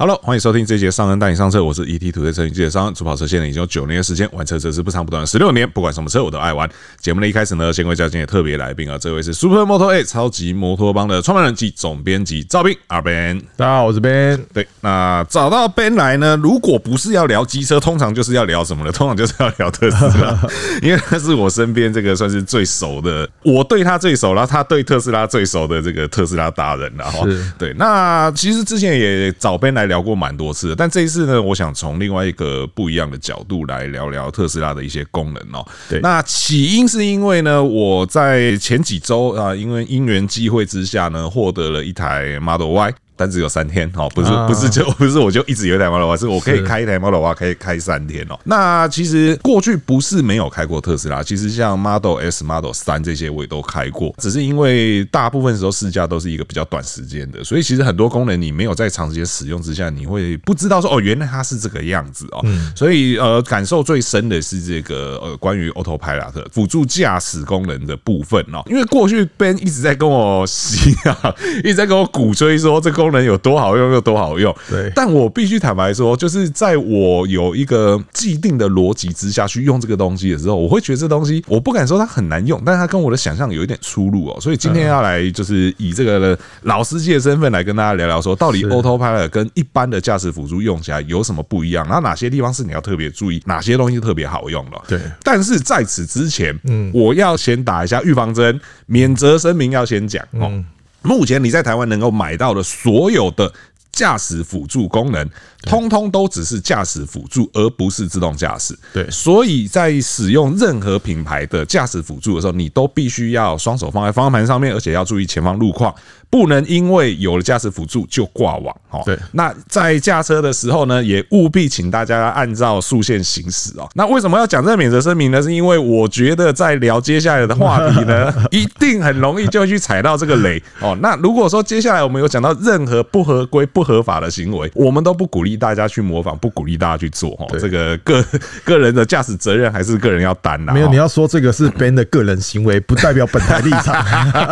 Hello，欢迎收听这一节上恩带你上车，我是 ET2 车云记者商恩，主跑车现在已经有九年的时间，玩车则是不长不短十六年，不管什么车我都爱玩。节目的一开始呢，先为嘉宾也特别来宾啊，这位是 Super Moto A 超级摩托帮的创办人及总编辑赵斌阿 Ben，大家好，我是 Ben。对，那找到 Ben 来呢，如果不是要聊机车，通常就是要聊什么呢？通常就是要聊特斯拉，因为他是我身边这个算是最熟的，我对他最熟，然后他对特斯拉最熟的这个特斯拉达人了哈。对，那其实之前也找 Ben 来。聊过蛮多次的，但这一次呢，我想从另外一个不一样的角度来聊聊特斯拉的一些功能哦。对，那起因是因为呢，我在前几周啊，因为因缘机会之下呢，获得了一台 Model Y。但只有三天哦，不是不是就不是我就一直有一台 Model Y，是我可以开一台 Model Y 可以开三天哦。那其实过去不是没有开过特斯拉，其实像 Model S、Model 三这些我也都开过，只是因为大部分时候试驾都是一个比较短时间的，所以其实很多功能你没有在长时间使用之下，你会不知道说哦，原来它是这个样子哦。所以呃，感受最深的是这个呃，关于 Autopilot 辅助驾驶功能的部分哦。因为过去 Ben 一直在跟我洗啊，一直在跟我鼓吹说这个。功能有多好用，有多好用。对，但我必须坦白说，就是在我有一个既定的逻辑之下去用这个东西的时候，我会觉得这东西我不敢说它很难用，但是它跟我的想象有一点出入哦。所以今天要来就是以这个老司机的身份来跟大家聊聊，说到底 Autopilot 跟一般的驾驶辅助用起来有什么不一样，然后哪些地方是你要特别注意，哪些东西特别好用了。对，但是在此之前，嗯，我要先打一下预防针，免责声明要先讲哦。目前你在台湾能够买到的所有的驾驶辅助功能，通通都只是驾驶辅助，而不是自动驾驶。对，所以在使用任何品牌的驾驶辅助的时候，你都必须要双手放在方向盘上面，而且要注意前方路况。不能因为有了驾驶辅助就挂网哦。对，那在驾车的时候呢，也务必请大家按照速线行驶哦。那为什么要讲这个免责声明呢？是因为我觉得在聊接下来的话题呢，一定很容易就会去踩到这个雷哦。那如果说接下来我们有讲到任何不合规、不合法的行为，我们都不鼓励大家去模仿，不鼓励大家去做哦。这个个 个人的驾驶责任还是个人要担的。没有，你要说这个是 Ben 的个人行为，不代表本台立场，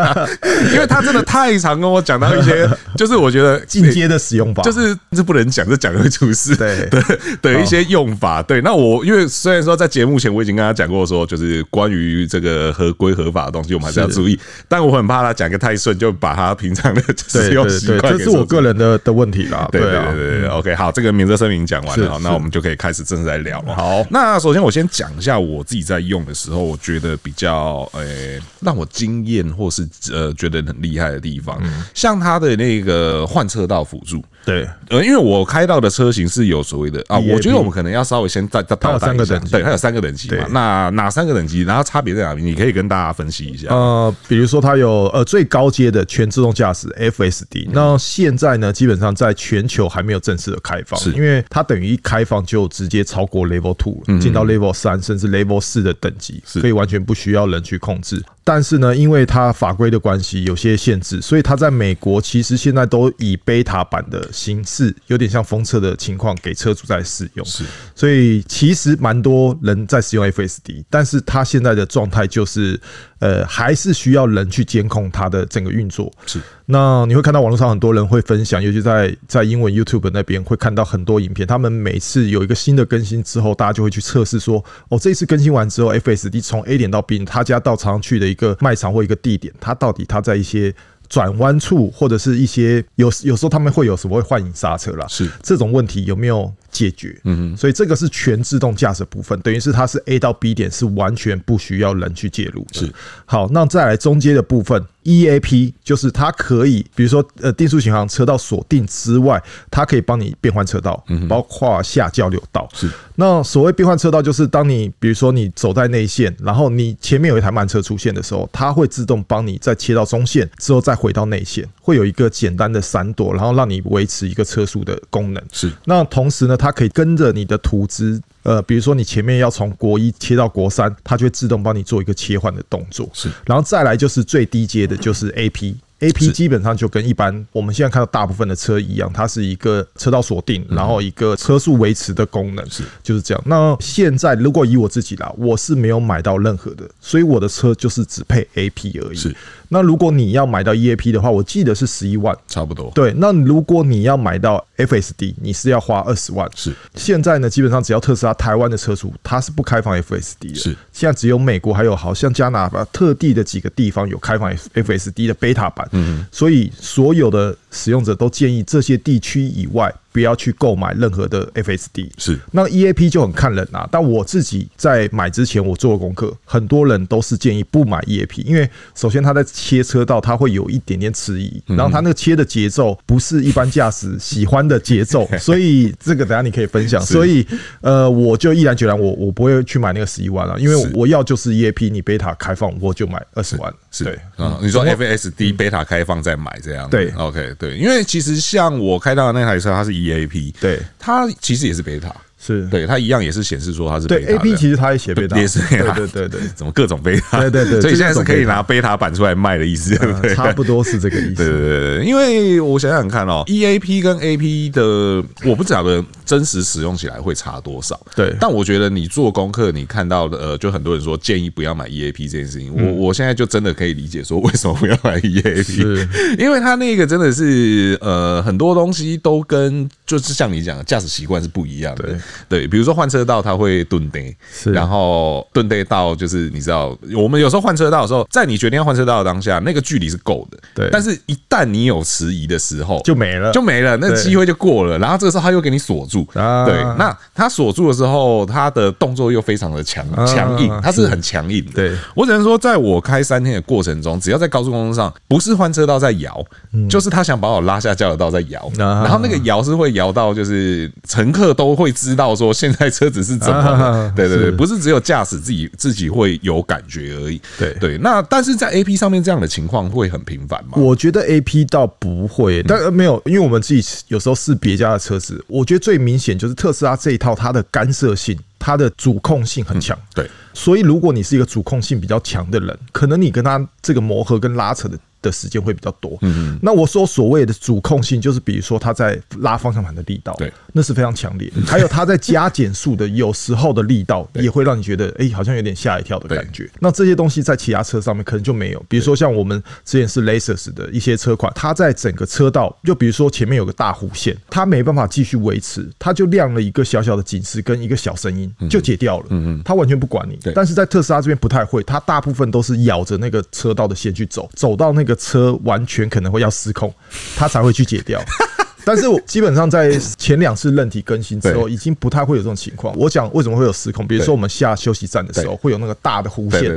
因为他真的太。常跟我讲到一些，就是我觉得进阶的使用法，就是这不能讲，这讲会出事。对对的一些用法。对，那我因为虽然说在节目前我已经跟他讲过，说就是关于这个合规合法的东西，我们还是要注意。但我很怕他讲个太顺，就把他平常的使用习惯，这是我个人的的问题啦。对对对对，OK，好，这个免责声明讲完了，那我们就可以开始正式来聊了。好，那首先我先讲一下我自己在用的时候，我觉得比较诶让我惊艳或是呃觉得很厉害的地方。像它的那个换车道辅助，对，呃，因为我开到的车型是有所谓的啊，我觉得我们可能要稍微先再再倒带一下，对，它有三个等级嘛，那哪三个等级，然后差别在哪里？你可以跟大家分析一下。呃，比如说它有呃最高阶的全自动驾驶 FSD，那现在呢，基本上在全球还没有正式的开放，是。因为它等于一开放就直接超过 Level Two，了进到 Level 三甚至 Level 四的等级，可以完全不需要人去控制。但是呢，因为它法规的关系有些限制，所以它在美国其实现在都以 beta 版的形式，有点像封测的情况给车主在使用。是，所以其实蛮多人在使用 FSD，但是它现在的状态就是。呃，还是需要人去监控它的整个运作。是，那你会看到网络上很多人会分享，尤其在在英文 YouTube 那边会看到很多影片。他们每次有一个新的更新之后，大家就会去测试说，哦，这一次更新完之后，FSD 从 A 点到 B，他家到常去的一个卖场或一个地点，它到底它在一些。转弯处或者是一些有有时候他们会有什么会幻影刹车啦，是。这种问题有没有解决。嗯，所以这个是全自动驾驶部分，等于是它是 A 到 B 点是完全不需要人去介入的。是，好，那再来中间的部分。EAP 就是它可以，比如说呃定速巡航车道锁定之外，它可以帮你变换车道，包括下交流道。是，那所谓变换车道，就是当你比如说你走在内线，然后你前面有一台慢车出现的时候，它会自动帮你再切到中线之后再回到内线，会有一个简单的闪躲，然后让你维持一个车速的功能。是，那同时呢，它可以跟着你的图纸。呃，比如说你前面要从国一切到国三，它就会自动帮你做一个切换的动作。是，然后再来就是最低阶的，就是 AP。AP 基本上就跟一般我们现在看到大部分的车一样，它是一个车道锁定，然后一个车速维持的功能。是，就是这样。那现在如果以我自己啦，我是没有买到任何的，所以我的车就是只配 AP 而已。是。那如果你要买到 EAP 的话，我记得是十一万，差不多。对，那如果你要买到 FSD，你是要花二十万。是，现在呢，基本上只要特斯拉台湾的车主，它是不开放 FSD 的。是，现在只有美国还有好像加拿大特地的几个地方有开放 FSD 的 beta 版。嗯，所以所有的使用者都建议这些地区以外。不要去购买任何的 FSD，是那 EAP 就很看人啊。但我自己在买之前，我做了功课，很多人都是建议不买 EAP，因为首先他在切车道，他会有一点点迟疑，然后他那个切的节奏不是一般驾驶喜欢的节奏，所以这个等下你可以分享。所以呃，我就毅然决然，我我不会去买那个十一万了，因为我要就是 EAP，你贝塔开放我就买二十万。是对，嗯，你说 FSD 贝塔开放再买这样，对，OK，对，因为其实像我开到的那台车，它是 EAP，对，它其实也是贝塔。是对，它一样也是显示说它是贝塔。对，AP 其实它也写贝塔，也是贝塔。对对对，怎么各种贝塔？对对对，所以现在是可以拿贝塔版出来卖的意思，对不对？差不多是这个意思。对对对，因为我想想看哦，EAP 跟 AP 的，我不晓得真实使用起来会差多少。对，但我觉得你做功课，你看到的，呃，就很多人说建议不要买 EAP 这件事情，我我现在就真的可以理解说为什么不要买 EAP，因为它那个真的是呃很多东西都跟就是像你讲的驾驶习惯是不一样的。对，比如说换。车道它会顿跌，然后顿跌到就是你知道，我们有时候换车道的时候，在你决定要换车道的当下，那个距离是够的，对。但是，一旦你有迟疑的时候，就没了，就没了，那机会就过了。然后这个时候他又给你锁住，对。那他锁住的时候，他的动作又非常的强强硬，他是很强硬的。对，我只能说，在我开三天的过程中，只要在高速公路上，不是换车道在摇，就是他想把我拉下交流道在摇，然后那个摇是会摇到，就是乘客都会知道说现在。车子是怎么？对对对，不是只有驾驶自己自己会有感觉而已。对对，那但是在 A P 上面这样的情况会很频繁吗？我觉得 A P 倒不会，但没有，因为我们自己有时候试别家的车子，我觉得最明显就是特斯拉这一套，它的干涉性、它的主控性很强。对，所以如果你是一个主控性比较强的人，可能你跟他这个磨合跟拉扯的。的时间会比较多。嗯，那我说所谓的主控性，就是比如说他在拉方向盘的力道，对，那是非常强烈。还有他在加减速的有时候的力道，也会让你觉得，哎，好像有点吓一跳的感觉。那这些东西在其他车上面可能就没有。比如说像我们之前是 Lexus 的一些车款，它在整个车道，就比如说前面有个大弧线，它没办法继续维持，它就亮了一个小小的警示跟一个小声音，就解掉了。嗯嗯，它完全不管你。但是在特斯拉这边不太会，它大部分都是咬着那个车道的线去走，走到那个。个车完全可能会要失控，他才会去解掉。但是我基本上在前两次韧体更新之后，已经不太会有这种情况。我讲为什么会有失控，比如说我们下休息站的时候，会有那个大的弧线。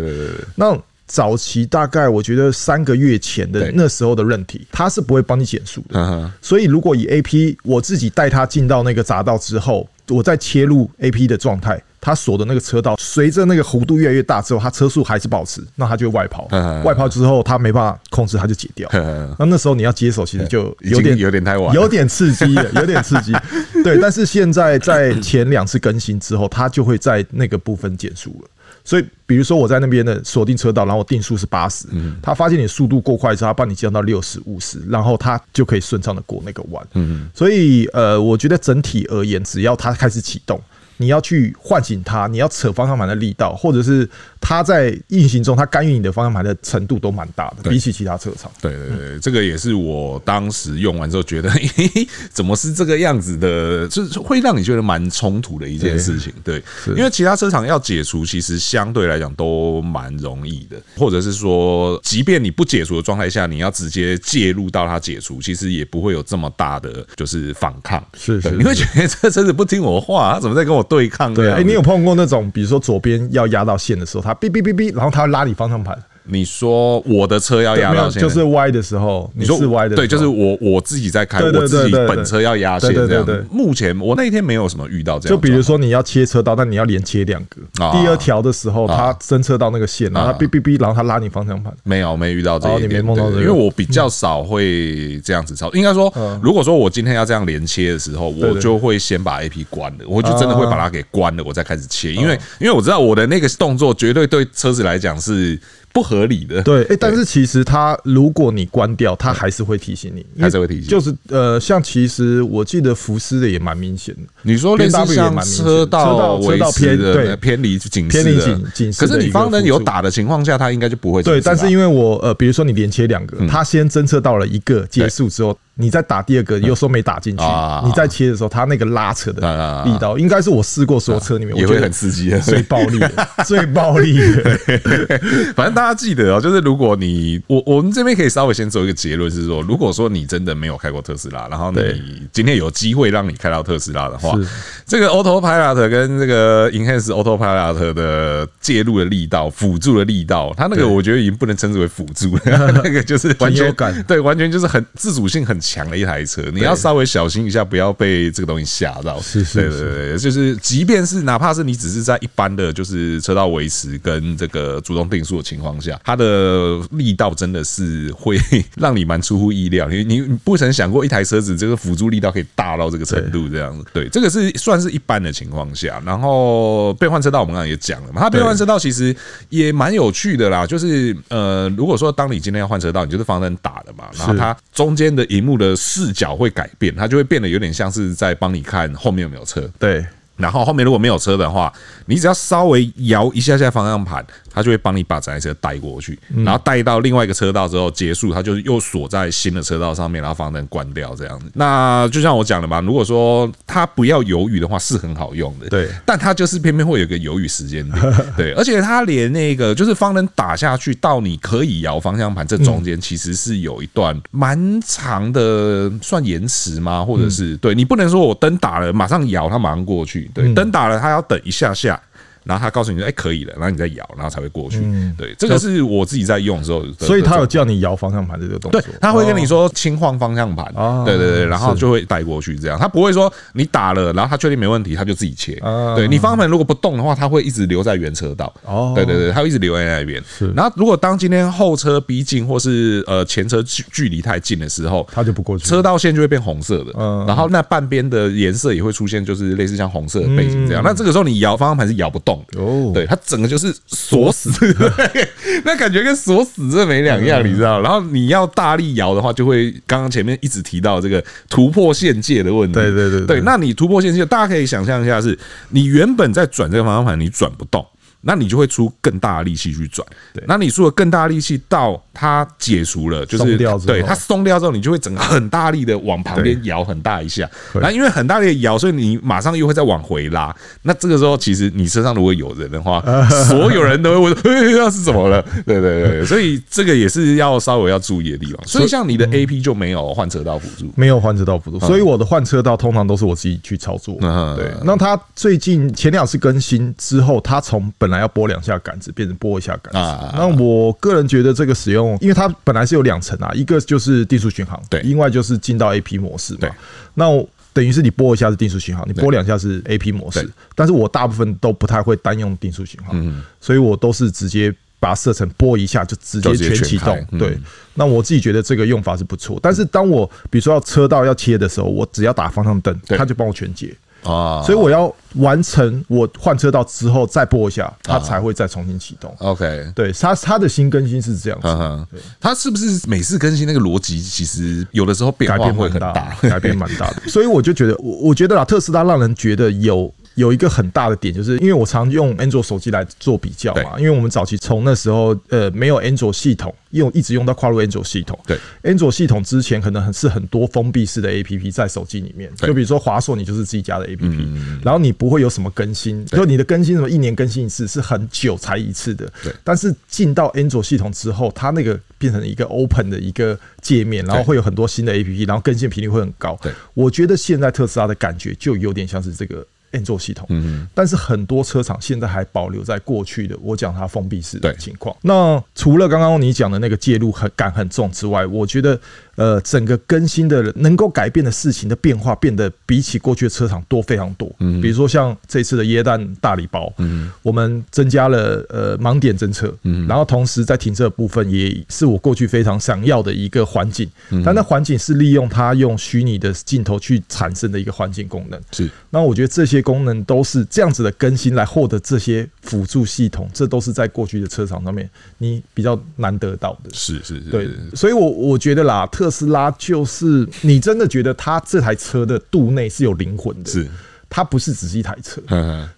那早期大概我觉得三个月前的那时候的韧体，它是不会帮你减速的。所以如果以 AP，我自己带它进到那个匝道之后，我再切入 AP 的状态。它锁的那个车道，随着那个弧度越来越大之后，它车速还是保持，那它就会外跑。外跑之后，它没办法控制，它就解掉。那那时候你要接手，其实就有点有点太晚，有点刺激，有点刺激。对，但是现在在前两次更新之后，它就会在那个部分减速了。所以，比如说我在那边的锁定车道，然后我定速是八十，它发现你速度过快之后，它帮你降到六十五十，然后它就可以顺畅的过那个弯。嗯，所以呃，我觉得整体而言，只要它开始启动。你要去唤醒它，你要扯方向盘的力道，或者是它它在运行中，它干预你的方向盘的程度都蛮大的，比起其他车厂。对对对，这个也是我当时用完之后觉得，怎么是这个样子的？就是会让你觉得蛮冲突的一件事情。对，因为其他车厂要解除，其实相对来讲都蛮容易的，或者是说，即便你不解除的状态下，你要直接介入到它解除，其实也不会有这么大的就是反抗。是是，你会觉得这车子不听我话，他怎么在跟我对抗？对，哎，你有碰过那种，比如说左边要压到线的时候，哔哔哔哔，然后他要拉你方向盘。你说我的车要压到线，就是歪的时候，你说是歪的，对，就是我我自己在开，我自己本车要压线这样。目前我那一天没有什么遇到这样。就比如说你要切车道，但你要连切两个，第二条的时候，它侦测到那个线，然后它哔哔哔，然后它拉你方向盘。没有，没遇到这一点。因为我比较少会这样子操。应该说，如果说我今天要这样连切的时候，我就会先把 AP 关了，我就真的会把它给关了，我再开始切。因为因为我知道我的那个动作绝对对车子来讲是。不合理的，对，哎，但是其实它，如果你关掉，它还是会提醒你，还是会提醒。就是呃，像其实我记得福斯的也蛮明显的。你说类似像车道车道偏对。偏离警偏离警警示，可是你方能有打的情况下，它应该就不会。对，但是因为我呃，比如说你连切两个，它先侦测到了一个结束之后。你再打第二个，有时候没打进去，你在切的时候，它那个拉扯的力道，应该是我试过所有车里面，我觉得很刺激的，最暴力的，最暴力的。反正大家记得哦，就是如果你我我们这边可以稍微先做一个结论，是说，如果说你真的没有开过特斯拉，然后你今天有机会让你开到特斯拉的话，这个 Autopilot 跟这个 Enhanced Autopilot 的介入的力道、辅助的力道，它那个我觉得已经不能称之为辅助了，那个就是完全对，完全就是很自主性很强。抢了一台车，你要稍微小心一下，不要被这个东西吓到。是是，对对对，就是即便是哪怕是你只是在一般的就是车道维持跟这个主动定速的情况下，它的力道真的是会 让你蛮出乎意料。你你不曾想过一台车子这个辅助力道可以大到这个程度这样子。对，这个是算是一般的情况下。然后变换车道我们刚刚也讲了嘛，它变换车道其实也蛮有趣的啦。就是呃，如果说当你今天要换车道，你就是方向灯打的嘛，然后它中间的荧幕。的视角会改变，它就会变得有点像是在帮你看后面有没有车。对，然后后面如果没有车的话，你只要稍微摇一下下方向盘。他就会帮你把整台车带过去，然后带到另外一个车道之后结束，他就又锁在新的车道上面，然后方向灯关掉这样子。那就像我讲的嘛，如果说他不要犹豫的话，是很好用的。对，但他就是偏偏会有一个犹豫时间点。对，而且他连那个就是方向灯打下去到你可以摇方向盘，这中间其实是有一段蛮长的，算延迟吗？或者是对你不能说我灯打了马上摇，它马上过去。对，灯打了它要等一下下。然后他告诉你说：“哎，可以了。”然后你再摇，然后才会过去。对，这个是我自己在用的时候。所以他有叫你摇方向盘这个动作。对，他会跟你说轻晃方向盘。对对对，然后就会带过去这样。他不会说你打了，然后他确定没问题，他就自己切。对，你方向盘如果不动的话，他会一直留在原车道。哦，对对对，他会一直留在那边。是然后如果当今天后车逼近或是呃前车距距离太近的时候，他就不过去，车道线就会变红色的。嗯，然后那半边的颜色也会出现，就是类似像红色的背景这样。那这个时候你摇方向盘是摇不动的。哦，对。它整个就是锁死，那感觉跟锁死这没两样，你知道？然后你要大力摇的话，就会刚刚前面一直提到这个突破限界的问题。对对对对，那你突破限界，大家可以想象一下，是你原本在转这个方向盘，你转不动。那你就会出更大的力气去转，对。那你出了更大的力气到它解除了，就是对它松掉之后，你就会整个很大力的往旁边摇很大一下。然后因为很大力的摇，所以你马上又会再往回拉。那这个时候，其实你身上如果有人的话，所有人都会问：“哎，那是怎么了？” 对对对，所以这个也是要稍微要注意的地方。所以像你的 AP 就没有换车道辅助，没有换车道辅助，所以我的换车道通常都是我自己去操作。对。那它最近前两次更新之后，它从本来要拨两下杆子，变成拨一下杆子。那我个人觉得这个使用，因为它本来是有两层啊，一个就是定速巡航，对，另外就是进到 AP 模式嘛。那等于是你拨一下是定速巡航，你拨两下是 AP 模式。但是我大部分都不太会单用定速巡航，所以我都是直接把它设成拨一下就直接全启动。对，那我自己觉得这个用法是不错。但是当我比如说要车道要切的时候，我只要打方向灯，它就帮我全解。啊，所以我要完成我换车道之后再拨一下，它才会再重新启动。OK，对，它它的新更新是这样子。对，它是不是每次更新那个逻辑，其实有的时候变化会很大，改变蛮大的。所以我就觉得，我我觉得啦，特斯拉让人觉得有有一个很大的点，就是因为我常用安卓手机来做比较嘛，因为我们早期从那时候呃没有安卓系统，用一直用到跨入安卓系统。对，安卓系统之前可能很是很多封闭式的 APP 在手机里面，就比如说华硕，你就是自己家的 APP，然后你不会有什么更新，就你的更新什么一年更新一次，是很久才一次的。对，但是进到安卓系统之后，它那个变成一个 open 的一个界面，然后会有很多新的 APP，然后更新频率会很高。对，我觉得现在特斯拉的感觉就有点像是这个。安卓系统，嗯，但是很多车厂现在还保留在过去的我讲它封闭式的情况。那除了刚刚你讲的那个介入很感很重之外，我觉得。呃，整个更新的能够改变的事情的变化变得比起过去的车厂多非常多。嗯，比如说像这次的椰蛋大礼包，嗯，我们增加了呃盲点侦测，嗯，然后同时在停车的部分也是我过去非常想要的一个环境，但那环境是利用它用虚拟的镜头去产生的一个环境功能。是，那我觉得这些功能都是这样子的更新来获得这些辅助系统，这都是在过去的车厂上面你比较难得到的。是是是，对，所以我我觉得啦，特斯拉就是你真的觉得它这台车的肚内是有灵魂的，是它不是只是一台车。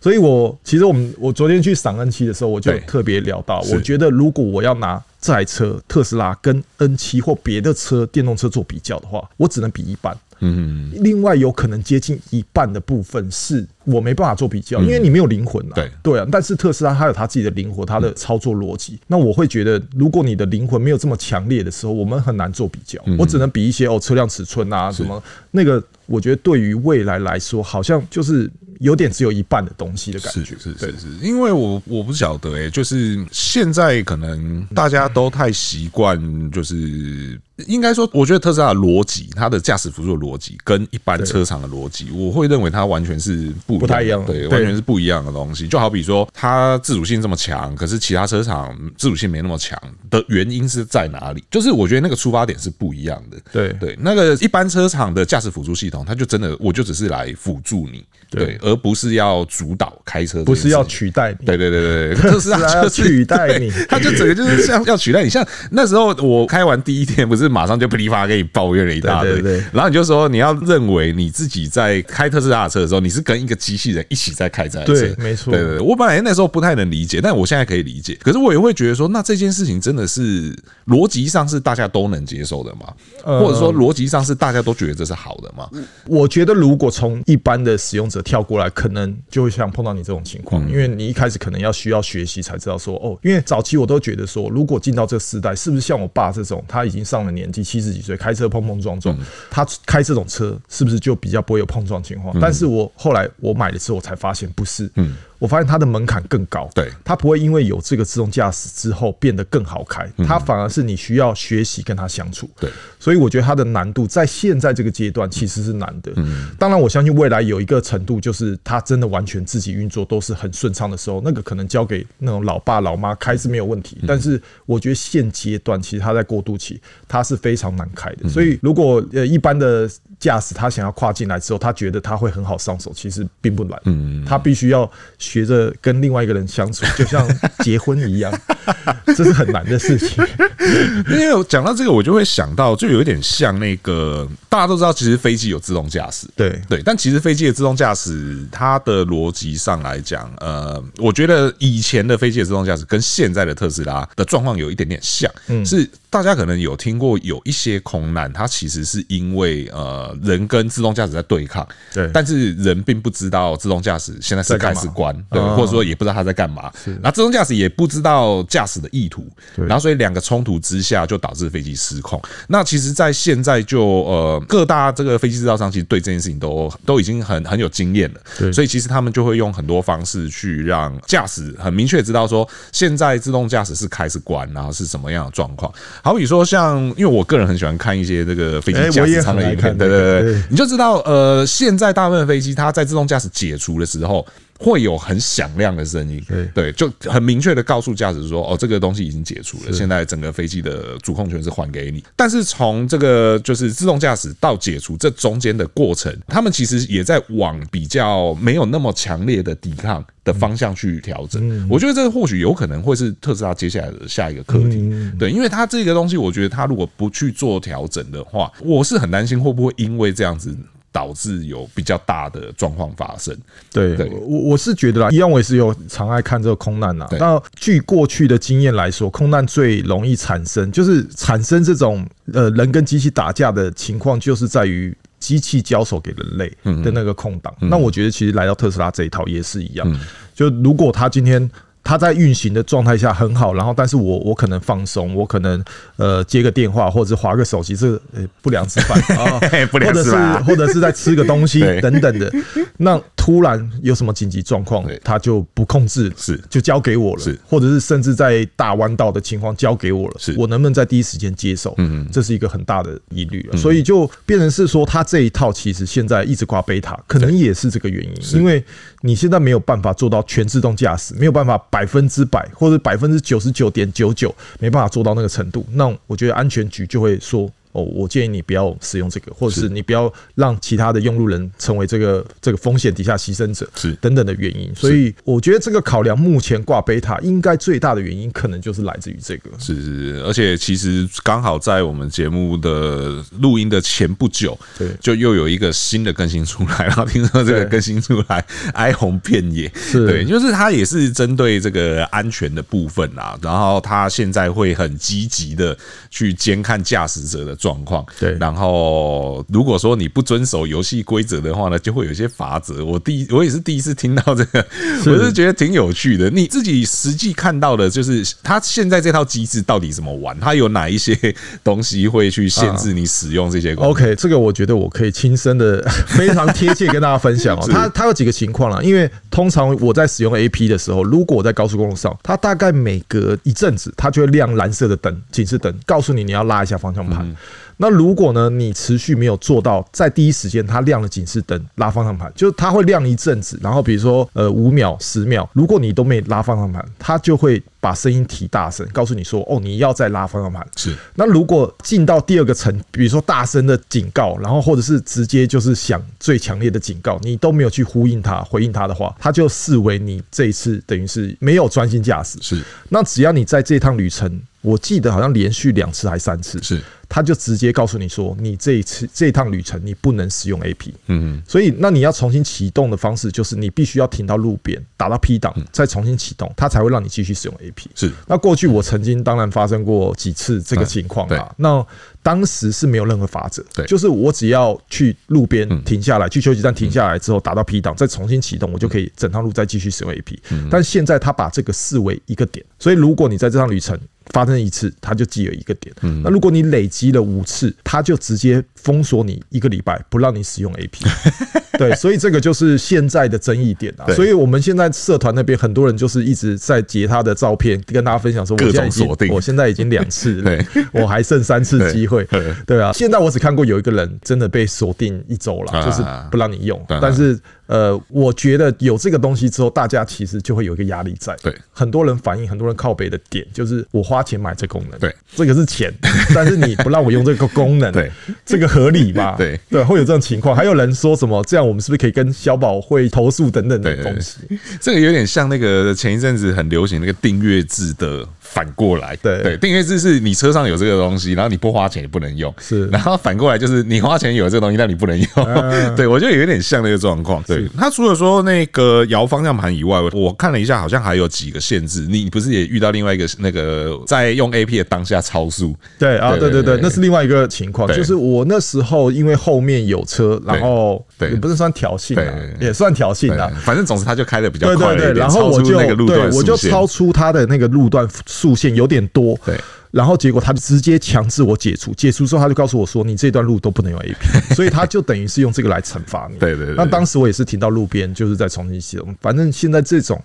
所以我其实我们我昨天去赏 N 七的时候，我就特别聊到，我觉得如果我要拿这台车特斯拉跟 N 七或别的车电动车做比较的话，我只能比一半。嗯，另外有可能接近一半的部分是我没办法做比较，因为你没有灵魂啊。对对啊，但是特斯拉它有它自己的灵活，它的操作逻辑。那我会觉得，如果你的灵魂没有这么强烈的时候，我们很难做比较。我只能比一些哦车辆尺寸啊什么那个。我觉得对于未来来说，好像就是有点只有一半的东西的感觉。是是是是，因为我我不晓得哎，就是现在可能大家都太习惯，就是应该说，我觉得特斯拉的逻辑，它的驾驶辅助的逻辑跟一般车厂的逻辑，我会认为它完全是不不太一样，对，完全是不一样的东西。就好比说，它自主性这么强，可是其他车厂自主性没那么强的原因是在哪里？就是我觉得那个出发点是不一样的。对对，那个一般车厂的驾驶辅助系统。它就真的，我就只是来辅助你，对，而不是要主导开车，不是要取代你。对对对对，特斯拉要取代你，它就整个就是像要取代你。像那时候我开完第一天，不是马上就噼里啪啦给你抱怨了一大堆，然后你就说你要认为你自己在开特斯拉的车的时候，你是跟一个机器人一起在开这台车，对，没错。对对，我本来那时候不太能理解，但我现在可以理解。可是我也会觉得说，那这件事情真的是逻辑上是大家都能接受的吗？或者说逻辑上是大家都觉得这是好的吗？我觉得，如果从一般的使用者跳过来，可能就会像碰到你这种情况，因为你一开始可能要需要学习才知道说，哦，因为早期我都觉得说，如果进到这个时代，是不是像我爸这种，他已经上了年纪，七十几岁，开车碰碰撞撞，他开这种车是不是就比较不会有碰撞情况？但是我后来我买的时候，我才发现不是，嗯。我发现它的门槛更高，对，它不会因为有这个自动驾驶之后变得更好开，它反而是你需要学习跟它相处，对，所以我觉得它的难度在现在这个阶段其实是难的。嗯，当然我相信未来有一个程度，就是它真的完全自己运作都是很顺畅的时候，那个可能交给那种老爸老妈开是没有问题。但是我觉得现阶段其实它在过渡期，它是非常难开的。所以如果呃一般的驾驶他想要跨进来之后，他觉得他会很好上手，其实并不难。嗯，他必须要。学着跟另外一个人相处，就像结婚一样，这是很难的事情。因为讲到这个，我就会想到，就有一点像那个大家都知道，其实飞机有自动驾驶，对对。但其实飞机的自动驾驶，它的逻辑上来讲，呃，我觉得以前的飞机的自动驾驶跟现在的特斯拉的状况有一点点像，嗯，是大家可能有听过有一些空难，它其实是因为呃人跟自动驾驶在对抗，对，但是人并不知道自动驾驶现在是开是关。对，或者说也不知道他在干嘛，然后自动驾驶也不知道驾驶的意图，然后所以两个冲突之下就导致飞机失控。那其实，在现在就呃各大这个飞机制造商其实对这件事情都都已经很很有经验了，所以其实他们就会用很多方式去让驾驶很明确知道说现在自动驾驶是开是关，然后是什么样的状况。好比说像，因为我个人很喜欢看一些这个飞机驾驶舱的影片，对对对，你就知道呃现在大部分飞机它在自动驾驶解除的时候。会有很响亮的声音，对，就很明确的告诉驾驶说，哦，这个东西已经解除了，现在整个飞机的主控权是还给你。但是从这个就是自动驾驶到解除这中间的过程，他们其实也在往比较没有那么强烈的抵抗的方向去调整。我觉得这或许有可能会是特斯拉接下来的下一个课题，对，因为它这个东西，我觉得它如果不去做调整的话，我是很担心会不会因为这样子。导致有比较大的状况发生。对，对我我是觉得啦，一样我也是有常爱看这个空难呐。那据过去的经验来说，空难最容易产生就是产生这种呃人跟机器打架的情况，就是在于机器交手给人类的那个空档。那我觉得其实来到特斯拉这一套也是一样，就如果他今天。它在运行的状态下很好，然后但是我我可能放松，我可能呃接个电话或者是滑个手机，这个呃 不良示范啊，或者是或者是在吃个东西 等等的，那突然有什么紧急状况，它就不控制，是。就交给我了，是。或者是甚至在大弯道的情况交给我了，是。我能不能在第一时间接手？嗯，这是一个很大的疑虑，所以就变成是说，它这一套其实现在一直挂贝塔，可能也是这个原因，因为你现在没有办法做到全自动驾驶，没有办法。百分之百或者百分之九十九点九九没办法做到那个程度，那我觉得安全局就会说。哦，我建议你不要使用这个，或者是你不要让其他的用路人成为这个这个风险底下牺牲者，是等等的原因。所以我觉得这个考量目前挂贝塔应该最大的原因，可能就是来自于这个。是是是，而且其实刚好在我们节目的录音的前不久，对，就又有一个新的更新出来，然后听说这个更新出来哀鸿遍野，对，就是它也是针对这个安全的部分啊，然后它现在会很积极的去监看驾驶者的。状况对，然后如果说你不遵守游戏规则的话呢，就会有一些罚则。我第一，我也是第一次听到这个，我是觉得挺有趣的。你自己实际看到的，就是它现在这套机制到底怎么玩？它有哪一些东西会去限制你使用这些功能？OK，这个我觉得我可以亲身的非常贴切跟大家分享哦。它它有几个情况啦，因为通常我在使用 AP 的时候，如果我在高速公路上，它大概每隔一阵子，它就会亮蓝色的灯，警示灯，告诉你你要拉一下方向盘。那如果呢，你持续没有做到在第一时间它亮了警示灯拉方向盘，就是它会亮一阵子，然后比如说呃五秒十秒，如果你都没拉方向盘，它就会把声音提大声，告诉你说哦你要再拉方向盘。是。那如果进到第二个层，比如说大声的警告，然后或者是直接就是响最强烈的警告，你都没有去呼应它回应它的话，它就视为你这一次等于是没有专心驾驶。是。那只要你在这趟旅程，我记得好像连续两次还三次。是。他就直接告诉你说，你这一次这一趟旅程你不能使用 AP，嗯嗯，所以那你要重新启动的方式就是你必须要停到路边，打到 P 档，再重新启动，它才会让你继续使用 AP。是，那过去我曾经当然发生过几次这个情况啊，那当时是没有任何法则，对，就是我只要去路边停下来，去休息站停下来之后打到 P 档，再重新启动，我就可以整趟路再继续使用 AP。但现在他把这个视为一个点，所以如果你在这趟旅程发生一次，它就记了一个点。嗯，那如果你累积了五次，它就直接封锁你一个礼拜，不让你使用 AP。对，所以这个就是现在的争议点啊。所以我们现在社团那边很多人就是一直在截他的照片，跟大家分享说，我现在已经，我现在已经两次了，我还剩三次机会。对。啊，现在我只看过有一个人真的被锁定一周了，就是不让你用，但是。呃，我觉得有这个东西之后，大家其实就会有一个压力在。对，很多人反映，很多人靠北的点就是我花钱买这功能，对，这个是钱，但是你不让我用这个功能，对，这个合理吧？对，对，会有这种情况。还有人说什么，这样我们是不是可以跟消保会投诉等等的东西？这个有点像那个前一阵子很流行那个订阅制的。反过来，对对，订阅制是你车上有这个东西，然后你不花钱也不能用，是。然后反过来就是你花钱有这个东西，但你不能用。嗯 对我觉得有点像那个状况。对，它除了说那个摇方向盘以外，我看了一下，好像还有几个限制。你不是也遇到另外一个那个在用 AP 的当下超速？对啊，对对对，那是另外一个情况。就是我那时候因为后面有车，然后也不是算挑衅啊，也算挑衅啊。反正总之他就开的比较快，对对对，然后我就对我就超出他的那个路段。速线有点多，对。然后结果他就直接强制我解除，解除之后他就告诉我说：“你这段路都不能用 AP。”所以他就等于是用这个来惩罚你。对对对。那当时我也是停到路边，就是在重新启动。反正现在这种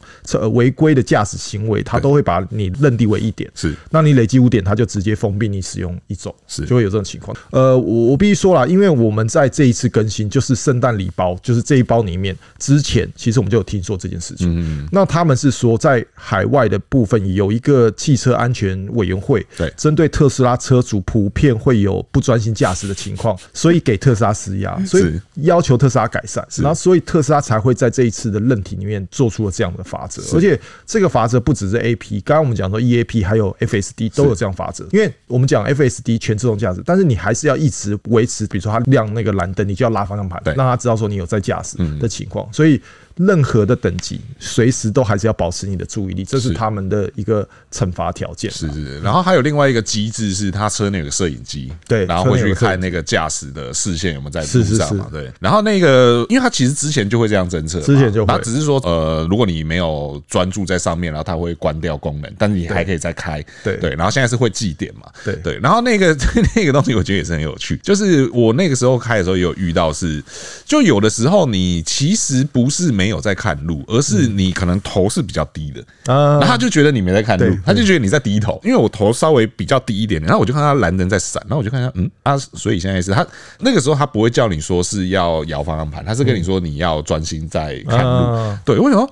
违规的驾驶行为，他都会把你认定为一点。是。那你累积五点，他就直接封闭你使用一周，是就会有这种情况。呃，我我必须说了，因为我们在这一次更新，就是圣诞礼包，就是这一包里面之前，其实我们就有听说这件事情。嗯。那他们是说，在海外的部分有一个汽车安全委员会。对，针对特斯拉车主普遍会有不专心驾驶的情况，所以给特斯拉施压，所以要求特斯拉改善，然后所以特斯拉才会在这一次的韧体里面做出了这样的法则，而且这个法则不只是 AP，刚刚我们讲说 EAP 还有 FSD 都有这样法则，因为我们讲 FSD 全自动驾驶，但是你还是要一直维持，比如说它亮那个蓝灯，你就要拉方向盘，让它知道说你有在驾驶的情况，所以。任何的等级，随时都还是要保持你的注意力，这是他们的一个惩罚条件。是是是，然后还有另外一个机制，是他车内有个摄影机，对，然后会去看那个驾驶的视线有没有在路上嘛？对。然后那个，因为他其实之前就会这样侦测，之前就会，他只是说，呃，如果你没有专注在上面，然后他会关掉功能，但是你还可以再开。对对。然后现在是会记点嘛？对对。然后那个 那个东西，我觉得也是很有趣，就是我那个时候开的时候也有遇到是，就有的时候你其实不是没有在看路。而是你可能头是比较低的，然后他就觉得你没在看路，他就觉得你在低头，因为我头稍微比较低一点点，然后我就看他蓝灯在闪，然后我就看一下，嗯啊，所以现在是他那个时候他不会叫你说是要摇方向盘，他是跟你说你要专心在看路，对，为什么？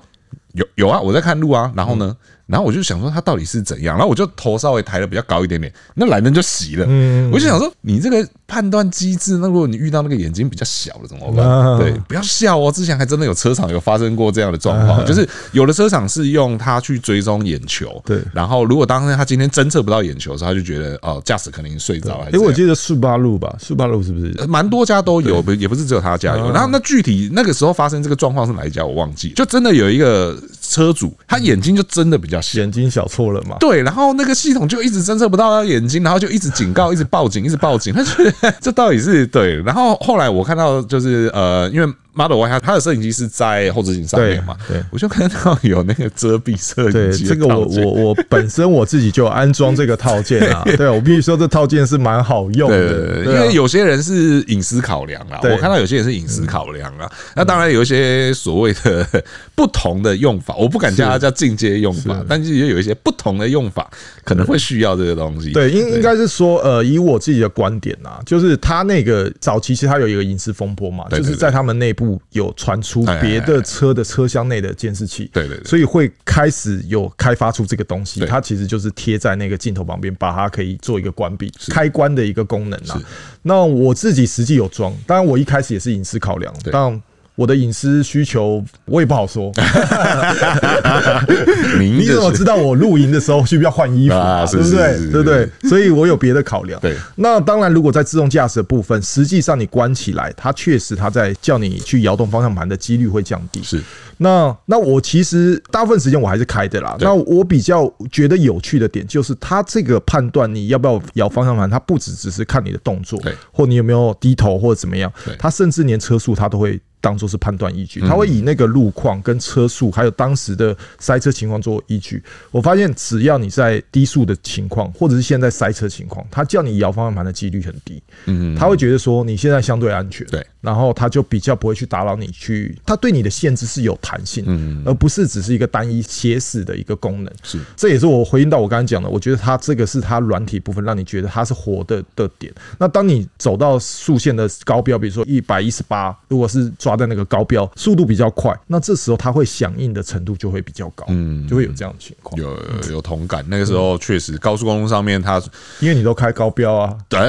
有有啊，我在看路啊，然后呢？然后我就想说他到底是怎样，然后我就头稍微抬的比较高一点点，那蓝灯就熄了。嗯，我就想说你这个判断机制，那如果你遇到那个眼睛比较小的怎么办？对，不要笑哦。之前还真的有车厂有发生过这样的状况，就是有的车厂是用它去追踪眼球，对。然后如果当天他今天侦测不到眼球的时候，他就觉得哦，驾驶可能睡着了。因为我记得速八路吧，速八路是不是蛮多家都有？不也不是只有他家有。然后那具体那个时候发生这个状况是哪一家我忘记，就真的有一个车主，他眼睛就真的比较小，眼睛小。错了嘛？对，然后那个系统就一直侦测不到他眼睛，然后就一直警告，一直报警，一直报警。他觉得这到底是对。然后后来我看到就是呃，因为。Model Y 它它的摄影机是在后视镜上面嘛？对，我就看到有那个遮蔽摄影机。这个我我我本身我自己就安装这个套件啊。对，我必须说这套件是蛮好用的。因为有些人是隐私考量啊，我看到有些人是隐私考量啊。那当然有一些所谓的 不同的用法，我不敢叫它叫进阶用法，但是也有一些不同的用法可能会需要这个东西。对，应应该是说，呃，以我自己的观点啊，就是它那个早期其实它有一个隐私风波嘛，就是在他们内部。有传出别的车的车厢内的监视器，对对，所以会开始有开发出这个东西，它其实就是贴在那个镜头旁边，把它可以做一个关闭开关的一个功能啊。那我自己实际有装，当然我一开始也是隐私考量，但。我的隐私需求我也不好说，你怎么知道我露营的时候需不需要换衣服啊？对不对？对不对？所以我有别的考量。对，那当然，如果在自动驾驶的部分，实际上你关起来，它确实它在叫你去摇动方向盘的几率会降低。是，那那我其实大部分时间我还是开的啦。那我比较觉得有趣的点就是，它这个判断你要不要摇方向盘，它不只只是看你的动作，或你有没有低头或者怎么样，它甚至连车速它都会。当做是判断依据，他会以那个路况、跟车速，还有当时的塞车情况做依据。我发现，只要你在低速的情况，或者是现在塞车情况，他叫你摇方向盘的几率很低。嗯，他会觉得说你现在相对安全。对。然后他就比较不会去打扰你，去他对你的限制是有弹性，嗯，而不是只是一个单一写死的一个功能。是，这也是我回应到我刚才讲的，我觉得它这个是它软体部分让你觉得它是活的的点。那当你走到速线的高标，比如说一百一十八，如果是抓在那个高标，速度比较快，那这时候它会响应的程度就会比较高，嗯，就会有这样的情况。有有，同感，那个时候确实高速公路上面它，因为你都开高标啊，对，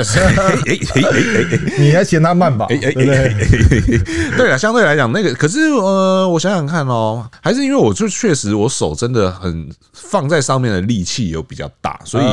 你还嫌它慢吧？对不对？对啊，相对来讲，那个可是呃，我想想看哦，还是因为我就确实我手真的很放在上面的力气有比较大，所以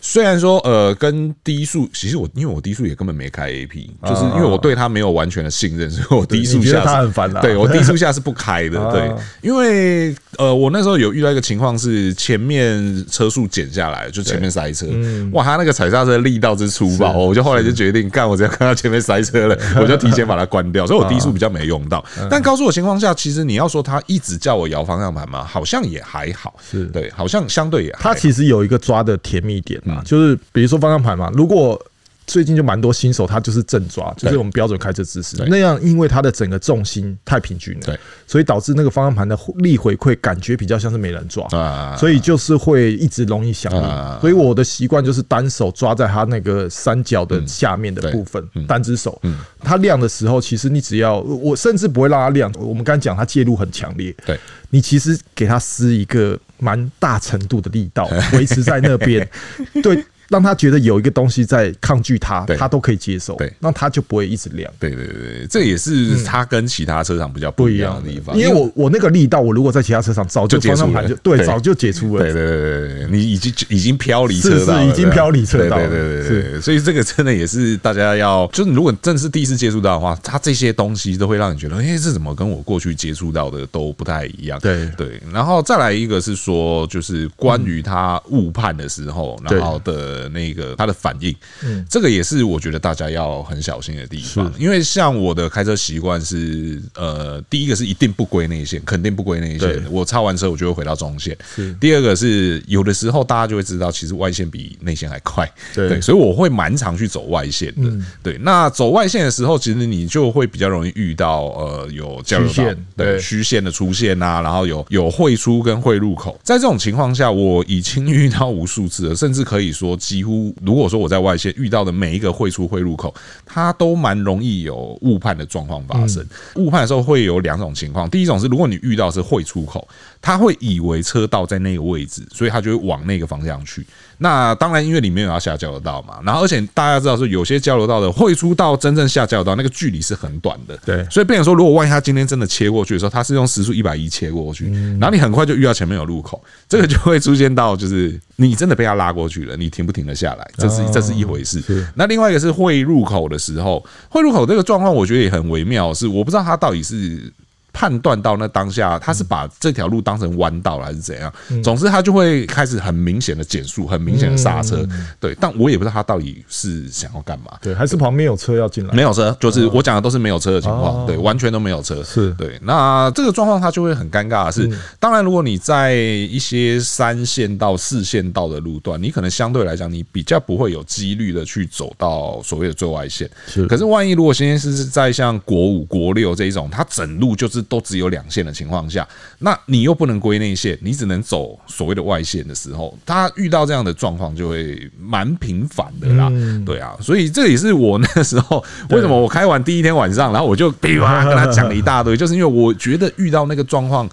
虽然说呃，跟低速，其实我因为我低速也根本没开 AP，就是因为我对他没有完全的信任，所以我低速下它很烦，对我低速下是不开的，对，因为呃，我那时候有遇到一个情况是前面车速减下来，就前面塞车，哇，他那个踩刹车力道之粗暴，我就后来就决定，干，我只要看到前面塞车了，我就提前把。把它关掉，所以我低速比较没用到。但高速的情况下，其实你要说它一直叫我摇方向盘嘛，好像也还好。是对，好像相对也还好。它其实有一个抓的甜蜜点嘛，就是比如说方向盘嘛，如果。最近就蛮多新手，他就是正抓，就是我们标准开车姿势。那样，因为它的整个重心太平均了，对，所以导致那个方向盘的力回馈感觉比较像是没人抓，所以就是会一直容易响应。所以我的习惯就是单手抓在它那个三角的下面的部分，单只手，它亮的时候，其实你只要我甚至不会让它亮。我们刚才讲它介入很强烈，对，你其实给它施一个蛮大程度的力道，维持在那边，对。让他觉得有一个东西在抗拒他，他都可以接受。对，那他就不会一直亮。对对对，这也是他跟其他车厂比较不一样的地方。因为我我那个力道，我如果在其他车厂早就方向盘就对，早就解除了。对对对对，你已经已经飘离车道，已经飘离车道。对对对对，所以这个真的也是大家要，就是如果真的是第一次接触到的话，他这些东西都会让你觉得，哎，这怎么跟我过去接触到的都不太一样。对。对，然后再来一个是说，就是关于他误判的时候，然后的那个它的反应，嗯，这个也是我觉得大家要很小心的地方，因为像我的开车习惯是，呃，第一个是一定不归内线，肯定不归内线，我超完车我就会回到中线。第二个是有的时候大家就会知道，其实外线比内线还快，对，所以我会蛮常去走外线的。对，那走外线的时候，其实你就会比较容易遇到呃有交流道，对虚线的出现啊，然后有有汇出跟汇入口，在这种情况下，我已经遇到无数次了，甚至可以说几乎，如果说我在外线遇到的每一个汇出汇入口，它都蛮容易有误判的状况发生。误判的时候会有两种情况，第一种是如果你遇到是汇出口，他会以为车道在那个位置，所以他就会往那个方向去。那当然，因为里面有要下交流道嘛，然后而且大家知道说，有些交流道的汇出到真正下交流道那个距离是很短的，对，所以变成说，如果万一他今天真的切过去的时候，他是用时速一百一切过去，然后你很快就遇到前面有路口，这个就会出现到就是你真的被他拉过去了，你停不停得下来，这是这是一回事。那另外一个是汇入口的时候，汇入口这个状况，我觉得也很微妙，是我不知道他到底是。判断到那当下，他是把这条路当成弯道了还是怎样？总之，他就会开始很明显的减速，很明显的刹车。对，但我也不知道他到底是想要干嘛。对，还是旁边有车要进来？没有车，就是我讲的都是没有车的情况。对，完全都没有车。是对。那这个状况他就会很尴尬的是，当然，如果你在一些三线到、四线道的路段，你可能相对来讲，你比较不会有几率的去走到所谓的最外线。是。可是，万一如果今天是在像国五、国六这一种，它整路就是。都只有两线的情况下，那你又不能归内线，你只能走所谓的外线的时候，他遇到这样的状况就会蛮频繁的啦。对啊，所以这也是我那时候为什么我开完第一天晚上，然后我就 噼啪跟他讲了一大堆，就是因为我觉得遇到那个状况。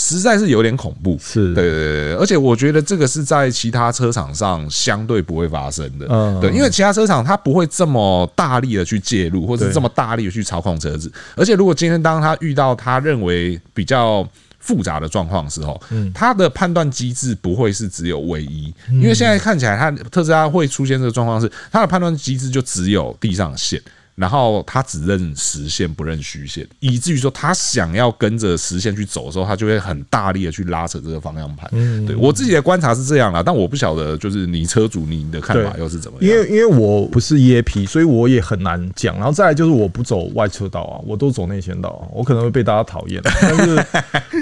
实在是有点恐怖，是。对对对，而且我觉得这个是在其他车厂上相对不会发生的，嗯，对，因为其他车厂它不会这么大力的去介入，或者是这么大力的去操控车子，而且如果今天当他遇到他认为比较复杂的状况的时候，嗯，他的判断机制不会是只有唯一，因为现在看起来，他特斯拉会出现这个状况是，他的判断机制就只有地上线。然后他只认实线不认虚线，以至于说他想要跟着实线去走的时候，他就会很大力的去拉扯这个方向盘。嗯，对我自己的观察是这样啦，但我不晓得就是你车主你的看法又是怎么样？因为因为我不是 EAP，所以我也很难讲。然后再来就是我不走外车道啊，我都走内线道啊，我可能会被大家讨厌。但是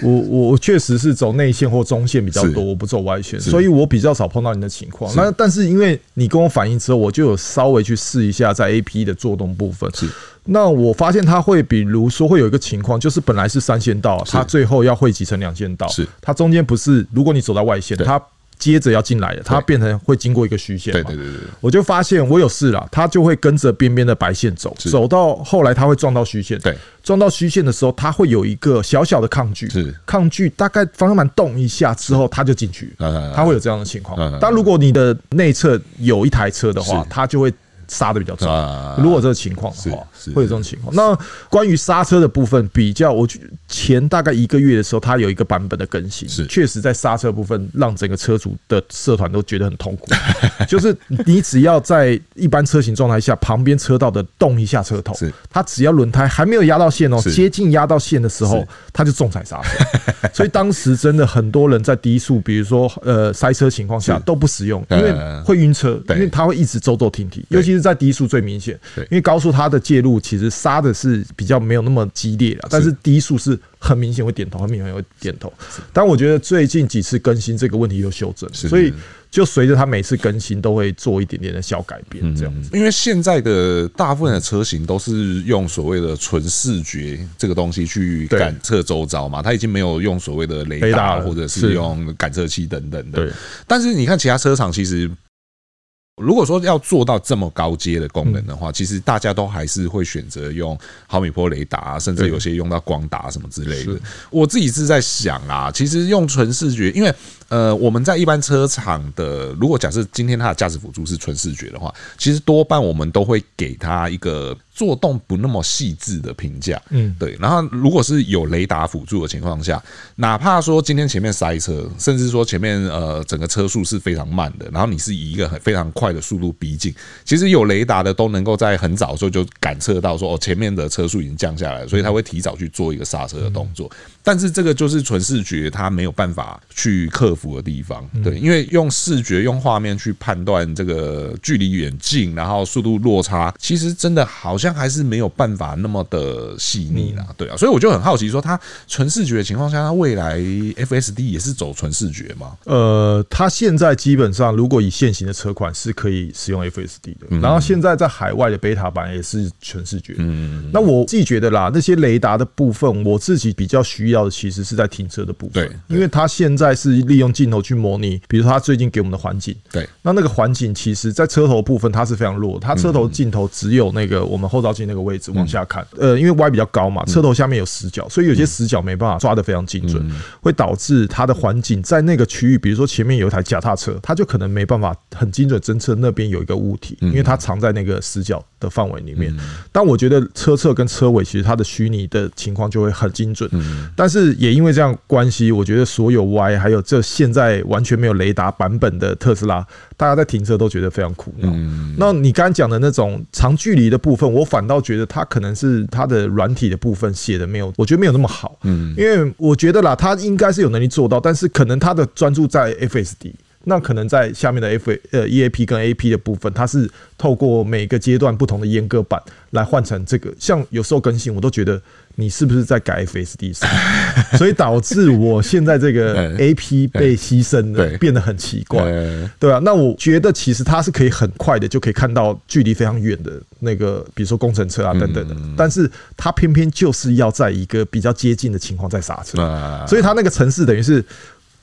我我确实是走内线或中线比较多，我不走外线，所以我比较少碰到你的情况。那但是因为你跟我反映之后，我就有稍微去试一下在 AP 的做动部部分。是，那我发现它会，比如说会有一个情况，就是本来是三线道，它最后要汇集成两线道，是。它中间不是，如果你走到外线，它接着要进来的，它变成会经过一个虚线，对对对对，我就发现我有事了，它就会跟着边边的白线走，走到后来它会撞到虚线，对，撞到虚线的时候，它会有一个小小的抗拒，是。抗拒，大概方向盘动一下之后，它就进去，它会有这样的情况。但如果你的内侧有一台车的话，它就会。刹的比较重，如果这个情况的话，会有这种情况。那关于刹车的部分，比较我前大概一个月的时候，它有一个版本的更新，是。确实在刹车部分让整个车主的社团都觉得很痛苦。就是你只要在一般车型状态下，旁边车道的动一下车头，它只要轮胎还没有压到线哦，接近压到线的时候，它就重踩刹车。所以当时真的很多人在低速，比如说呃塞车情况下都不使用，因为会晕车，因为它会一直走走停停，尤其是。在低速最明显，因为高速它的介入其实刹的是比较没有那么激烈的，但是低速是很明显会点头，很明显会点头。但我觉得最近几次更新这个问题又修正，所以就随着它每次更新都会做一点点的小改变，这样子。因为现在的大部分的车型都是用所谓的纯视觉这个东西去感测周遭嘛，它已经没有用所谓的雷达或者是用感测器等等的。但是你看其他车厂其实。如果说要做到这么高阶的功能的话，其实大家都还是会选择用毫米波雷达啊，甚至有些用到光达什么之类的。我自己是在想啊，其实用纯视觉，因为呃，我们在一般车厂的，如果假设今天它的驾驶辅助是纯视觉的话，其实多半我们都会给它一个。做动不那么细致的评价，嗯，对。然后如果是有雷达辅助的情况下，哪怕说今天前面塞车，甚至说前面呃整个车速是非常慢的，然后你是以一个很非常快的速度逼近，其实有雷达的都能够在很早的时候就感测到说哦前面的车速已经降下来了，所以他会提早去做一个刹车的动作。但是这个就是纯视觉，它没有办法去克服的地方，对，因为用视觉用画面去判断这个距离远近，然后速度落差，其实真的好像。还是没有办法那么的细腻啦，对啊，所以我就很好奇，说它纯视觉的情况下，它未来 FSD 也是走纯视觉吗？呃，它现在基本上如果以现行的车款是可以使用 FSD 的，然后现在在海外的 Beta 版也是纯视觉。嗯，那我自己觉得啦，那些雷达的部分，我自己比较需要的其实是在停车的部分，对，因为它现在是利用镜头去模拟，比如说它最近给我们的环境，对，那那个环境其实在车头部分它是非常弱，它车头镜头只有那个我们后。照镜那个位置往下看，呃，因为 Y 比较高嘛，车头下面有死角，所以有些死角没办法抓得非常精准，会导致它的环境在那个区域，比如说前面有一台脚踏车，它就可能没办法很精准侦测那边有一个物体，因为它藏在那个死角的范围里面。但我觉得车侧跟车尾其实它的虚拟的情况就会很精准，但是也因为这样关系，我觉得所有 Y 还有这现在完全没有雷达版本的特斯拉，大家在停车都觉得非常苦恼。那你刚刚讲的那种长距离的部分，我反。倒觉得它可能是它的软体的部分写的没有，我觉得没有那么好。嗯，因为我觉得啦，它应该是有能力做到，但是可能它的专注在 FSD，那可能在下面的 F 呃 EAP 跟 AP 的部分，它是透过每个阶段不同的阉割版来换成这个。像有时候更新，我都觉得。你是不是在改 FSD 上？所以导致我现在这个 AP 被牺牲了，变得很奇怪，对啊，那我觉得其实它是可以很快的就可以看到距离非常远的那个，比如说工程车啊等等的，但是它偏偏就是要在一个比较接近的情况再刹车，所以它那个城市等于是。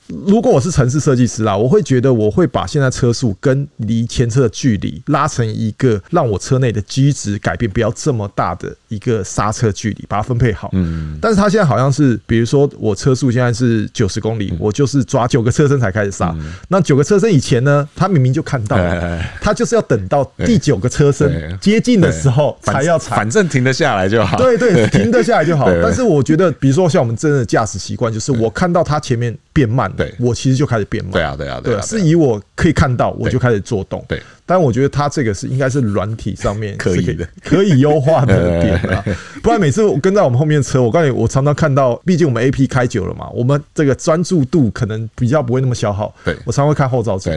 如果我是城市设计师啦，我会觉得我会把现在车速跟离前车的距离拉成一个让我车内的 G 值改变不要这么大的一个刹车距离，把它分配好。嗯。但是它现在好像是，比如说我车速现在是九十公里，我就是抓九个车身才开始刹。那九个车身以前呢，他明明就看到了，他就是要等到第九个车身接近的时候才要踩。反正停得下来就好。对对，停得下来就好。但是我觉得，比如说像我们真的驾驶习惯，就是我看到他前面变慢。对，我其实就开始变慢。对啊，对啊，对啊，是以我可以看到，我就开始做动。对。但我觉得它这个是应该是软体上面 可以的，可以优化的点啊。不然每次我跟在我们后面的车，我告诉你，我常常看到，毕竟我们 A P 开久了嘛，我们这个专注度可能比较不会那么消耗。对，我常常会看后照镜，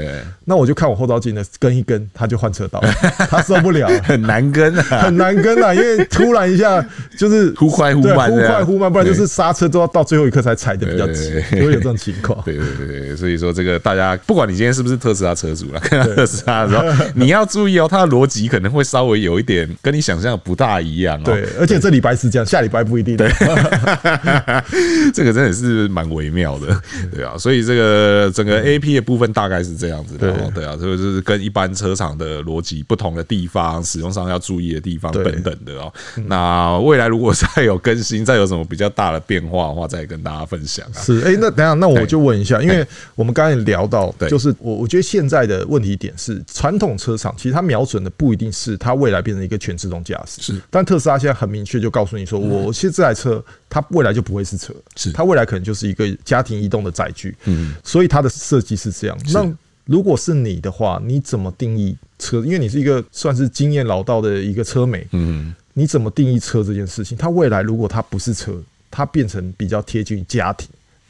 那我就看我后照镜的跟一跟，他就换车道，他受不了，很难跟啊，很难跟啊，因为突然一下就是忽快忽慢，忽快忽慢，不然就是刹车都要到最后一刻才踩的比较急，会有这种情况。对对对对，所以说这个大家不管你今天是不是特斯拉车主了，看到特斯拉的时候。你要注意哦，它的逻辑可能会稍微有一点跟你想象的不大一样哦。对，而且这礼拜是这样，下礼拜不一定。对，这个真的是蛮微妙的，对啊。所以这个整个 AP 的部分大概是这样子的，对啊，这个就是跟一般车厂的逻辑不同的地方，使用上要注意的地方等等的哦。那未来如果再有更新，再有什么比较大的变化的话，再跟大家分享啊。是，哎，那等下，那我就问一下，因为我们刚才聊到，就是我我觉得现在的问题点是传统车厂。其实它瞄准的不一定是它未来变成一个全自动驾驶，是。但特斯拉现在很明确就告诉你说，我其实这台车它未来就不会是车，是。它未来可能就是一个家庭移动的载具，嗯。所以它的设计是这样。那如果是你的话，你怎么定义车？因为你是一个算是经验老道的一个车媒，嗯。你怎么定义车这件事情？它未来如果它不是车，它变成比较贴近家庭，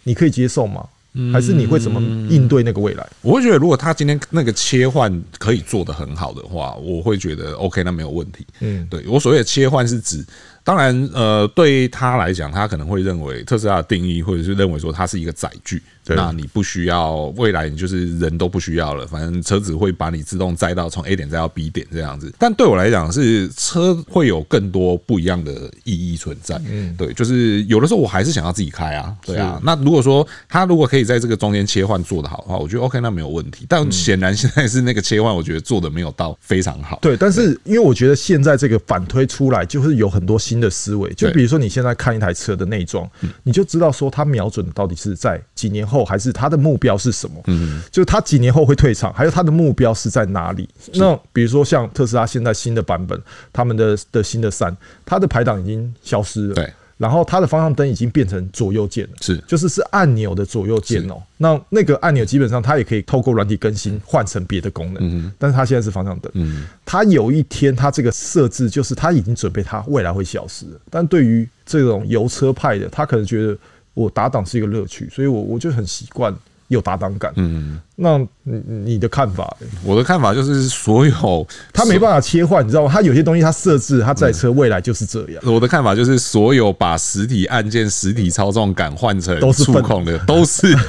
你可以接受吗？还是你会怎么应对那个未来？我会觉得，如果他今天那个切换可以做得很好的话，我会觉得 OK，那没有问题。嗯，对，我所谓的切换是指，当然，呃，对他来讲，他可能会认为特斯拉的定义，或者是认为说它是一个载具。那你不需要，未来你就是人都不需要了，反正车子会把你自动载到从 A 点载到 B 点这样子。但对我来讲，是车会有更多不一样的意义存在。嗯，对，就是有的时候我还是想要自己开啊，对啊。那如果说他如果可以在这个中间切换做得好的话，我觉得 OK，那没有问题。但显然现在是那个切换，我觉得做的没有到非常好。对，但是因为我觉得现在这个反推出来，就是有很多新的思维。就比如说你现在看一台车的内装，你就知道说它瞄准的到底是在几年后，还是他的目标是什么？嗯，就他几年后会退场，还有他的目标是在哪里？那比如说像特斯拉现在新的版本，他们的的新的三，它的排档已经消失了。对。然后它的方向灯已经变成左右键了，是，就是是按钮的左右键哦。那那个按钮基本上它也可以透过软体更新换成别的功能，嗯，但是它现在是方向灯，嗯，它有一天它这个设置就是它已经准备它未来会消失了。但对于这种油车派的，他可能觉得我打档是一个乐趣，所以我我就很习惯。有打档感，嗯，那你你的看法？欸？我的看法就是，所有他没办法切换，你知道吗？他有些东西他设置，他在车未来就是这样。我的看法就是，所有把实体按键、实体操纵杆换成 触控的，都是。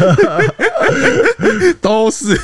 都是，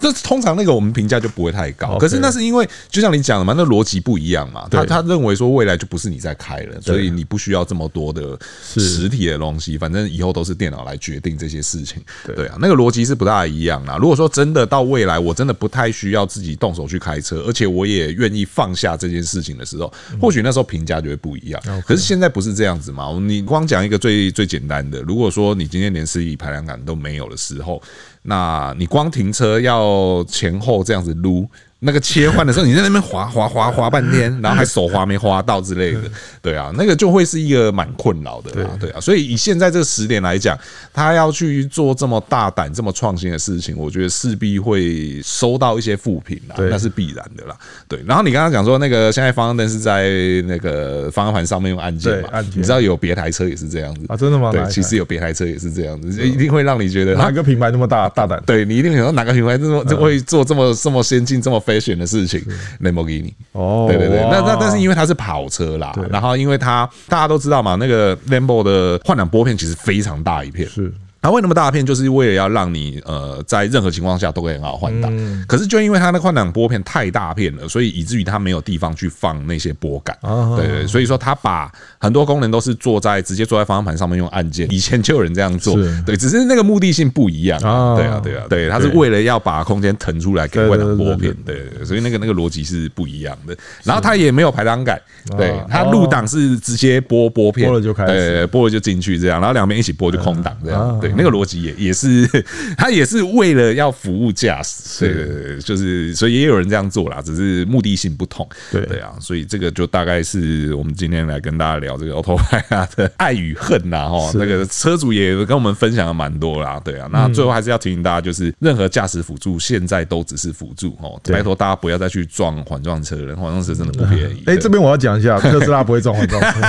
这通常那个我们评价就不会太高。可是那是因为，就像你讲的嘛，那逻辑不一样嘛。他他认为说未来就不是你在开了，所以你不需要这么多的实体的东西，反正以后都是电脑来决定这些事情。对啊，那个逻辑是不大一样啦。如果说真的到未来，我真的不太需要自己动手去开车，而且我也愿意放下这件事情的时候，或许那时候评价就会不一样。可是现在不是这样子嘛？你光讲一个最最简单的，如果说你今天连实体排量感都没有的时候，那你光停车要前后这样子撸。那个切换的时候，你在那边滑滑滑滑半天，然后还手滑没滑到之类的，对啊，那个就会是一个蛮困扰的啦，对啊。所以以现在这个时点来讲，他要去做这么大胆、这么创新的事情，我觉得势必会收到一些负评啦，那是必然的啦。对，然后你刚刚讲说那个现在方向灯是在那个方向盘上面用按键嘛？你知道有别台车也是这样子啊？真的吗？对，其实有别台车也是这样子，一定会让你觉得哪个品牌那么大大胆？对，你一定想到哪个品牌这么就会做这么这么先进这么。飞选的事情，，Lamborghini。哦，对对对，那那但是因为它是跑车啦，然后因为它大家都知道嘛，那个 Lambo 的换挡拨片其实非常大一片，是。它为那么大片，就是为了要让你呃在任何情况下都可以很好换挡。可是就因为它那换挡拨片太大片了，所以以至于它没有地方去放那些拨杆。对对，所以说它把很多功能都是坐在直接坐在方向盘上面用按键。以前就有人这样做，对，只是那个目的性不一样。对啊，对啊，对，它是为了要把空间腾出来给换挡拨片。对，所以那个那个逻辑是不一样的。然后它也没有排挡杆，对，它入档是直接拨拨片，拨了就开始，拨了就进去这样，然后两边一起拨就空档这样。对。那个逻辑也也是，他也是为了要服务驾驶，对就是所以也有人这样做啦，只是目的性不同，对。对啊，所以这个就大概是我们今天来跟大家聊这个 Autopilot 的爱与恨呐哈，那个车主也跟我们分享了蛮多啦，对啊，那最后还是要提醒大家，就是任何驾驶辅助现在都只是辅助哦，拜托大家不要再去撞缓撞车了，缓撞车真的不便宜。哎，这边我要讲一下，特斯拉不会撞缓撞车，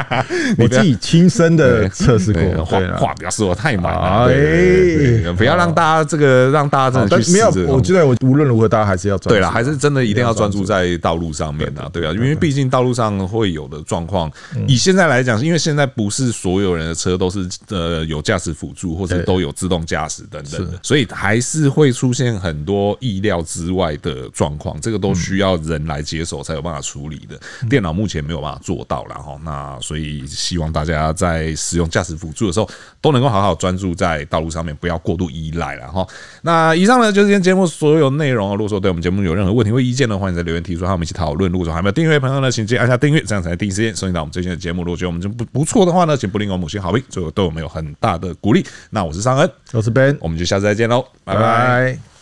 我自己亲身的测试过，话话不要说太满。哎，不要让大家这个让大家真的去试。没有，我觉得我无论如何，大家还是要专注。对了，还是真的一定要专注在道路上面啊。对啊，因为毕竟道路上会有的状况，以现在来讲，因为现在不是所有人的车都是呃有驾驶辅助或者都有自动驾驶等等的，所以还是会出现很多意料之外的状况。这个都需要人来接手才有办法处理的，电脑目前没有办法做到了哈。那所以希望大家在使用驾驶辅助的时候，都能够好好专注在道路上面，不要过度依赖了哈。那以上呢就是今天节目所有内容啊。如果说对我们节目有任何问题或意见的话，欢迎在留言提出，和我们一起讨论。如果说还没有订阅的朋友呢，请记得按下订阅，这样才能第一时间收听到我们最新的节目。如果觉得我们这不不错的话呢，请不吝给我们五星好评，最后对我们有很大的鼓励。那我是尚恩，我是 Ben，我们就下次再见喽，拜拜。